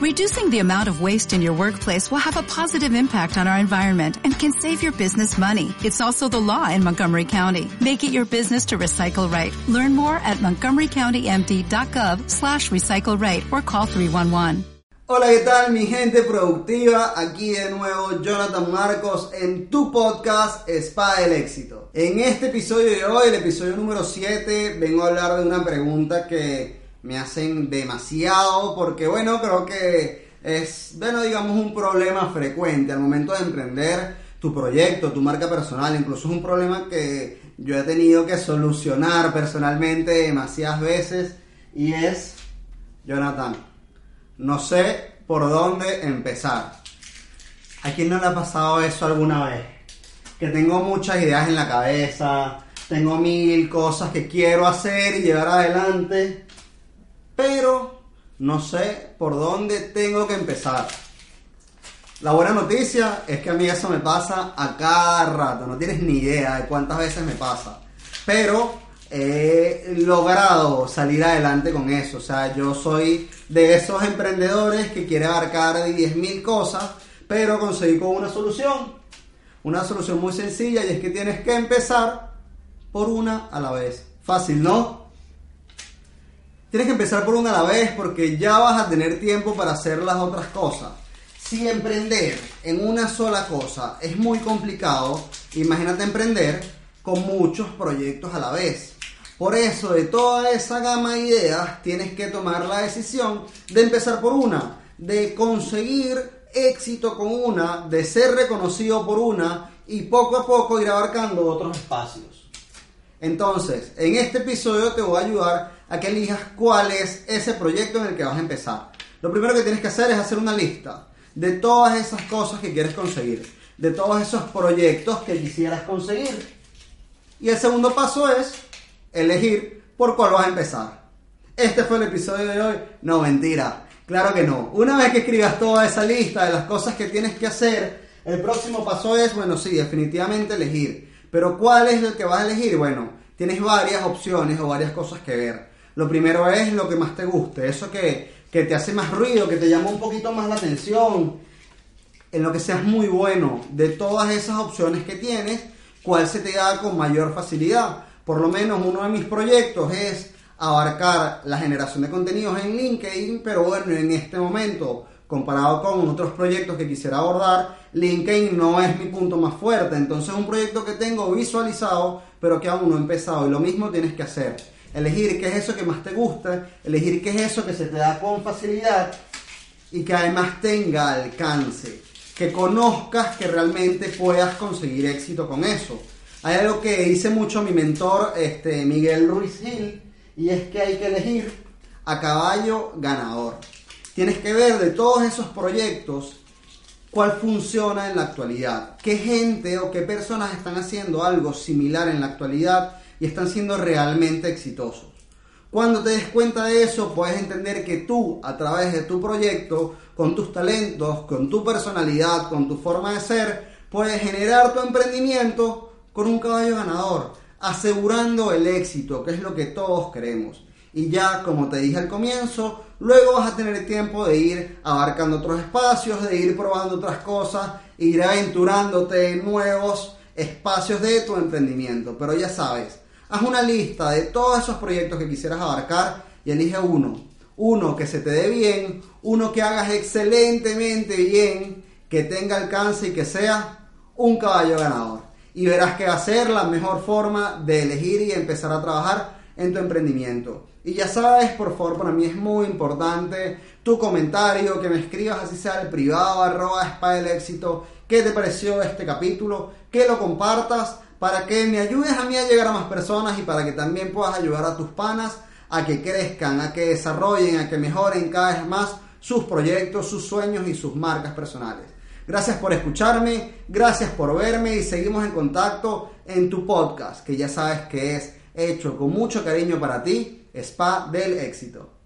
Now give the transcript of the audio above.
Reducing the amount of waste in your workplace will have a positive impact on our environment and can save your business money. It's also the law in Montgomery County. Make it your business to recycle right. Learn more at montgomerycountymd.gov slash recycle right or call 311. Hola, ¿qué tal mi gente productiva? Aquí de nuevo Jonathan Marcos en tu podcast Spa del Éxito. En este episodio de hoy, el episodio número 7, vengo a hablar de una pregunta que me hacen demasiado porque bueno, creo que es, bueno, digamos un problema frecuente al momento de emprender tu proyecto, tu marca personal, incluso es un problema que yo he tenido que solucionar personalmente demasiadas veces y es, Jonathan, no sé por dónde empezar. ¿A quién no le ha pasado eso alguna vez? Que tengo muchas ideas en la cabeza, tengo mil cosas que quiero hacer y llevar adelante, pero no sé por dónde tengo que empezar. La buena noticia es que a mí eso me pasa a cada rato, no tienes ni idea de cuántas veces me pasa. Pero he logrado salir adelante con eso. O sea, yo soy de esos emprendedores que quiere abarcar 10.000 cosas, pero conseguí con una solución. Una solución muy sencilla y es que tienes que empezar por una a la vez. Fácil, ¿no? Tienes que empezar por una a la vez porque ya vas a tener tiempo para hacer las otras cosas. Si emprender en una sola cosa es muy complicado, imagínate emprender con muchos proyectos a la vez. Por eso, de toda esa gama de ideas, tienes que tomar la decisión de empezar por una, de conseguir éxito con una, de ser reconocido por una y poco a poco ir abarcando otros espacios. Entonces, en este episodio te voy a ayudar a que elijas cuál es ese proyecto en el que vas a empezar. Lo primero que tienes que hacer es hacer una lista de todas esas cosas que quieres conseguir, de todos esos proyectos que quisieras conseguir. Y el segundo paso es elegir por cuál vas a empezar. Este fue el episodio de hoy. No, mentira. Claro que no. Una vez que escribas toda esa lista de las cosas que tienes que hacer, el próximo paso es, bueno, sí, definitivamente elegir. Pero ¿cuál es el que vas a elegir? Bueno, tienes varias opciones o varias cosas que ver. Lo primero es lo que más te guste, eso que, que te hace más ruido, que te llama un poquito más la atención, en lo que seas muy bueno. De todas esas opciones que tienes, ¿cuál se te da con mayor facilidad? por lo menos uno de mis proyectos es abarcar la generación de contenidos en LinkedIn, pero bueno, en este momento, comparado con otros proyectos que quisiera abordar, LinkedIn no es mi punto más fuerte. Entonces es un proyecto que tengo visualizado, pero que aún no he empezado. Y lo mismo tienes que hacer. Elegir qué es eso que más te gusta, elegir qué es eso que se te da con facilidad y que además tenga alcance. Que conozcas que realmente puedas conseguir éxito con eso. Hay algo que dice mucho mi mentor, este, Miguel Ruiz Gil, y es que hay que elegir a caballo ganador. Tienes que ver de todos esos proyectos cuál funciona en la actualidad, qué gente o qué personas están haciendo algo similar en la actualidad y están siendo realmente exitosos. Cuando te des cuenta de eso, puedes entender que tú, a través de tu proyecto, con tus talentos, con tu personalidad, con tu forma de ser, puedes generar tu emprendimiento con un caballo ganador, asegurando el éxito, que es lo que todos queremos. Y ya, como te dije al comienzo, luego vas a tener tiempo de ir abarcando otros espacios, de ir probando otras cosas, ir aventurándote en nuevos espacios de tu emprendimiento. Pero ya sabes, haz una lista de todos esos proyectos que quisieras abarcar y elige uno. Uno que se te dé bien, uno que hagas excelentemente bien, que tenga alcance y que sea un caballo ganador y verás que va a ser la mejor forma de elegir y empezar a trabajar en tu emprendimiento. Y ya sabes, por favor, para mí es muy importante tu comentario, que me escribas así sea el privado, arroba spa del éxito, qué te pareció este capítulo, que lo compartas para que me ayudes a mí a llegar a más personas y para que también puedas ayudar a tus panas a que crezcan, a que desarrollen, a que mejoren cada vez más sus proyectos, sus sueños y sus marcas personales. Gracias por escucharme, gracias por verme y seguimos en contacto en tu podcast, que ya sabes que es hecho con mucho cariño para ti, Spa del Éxito.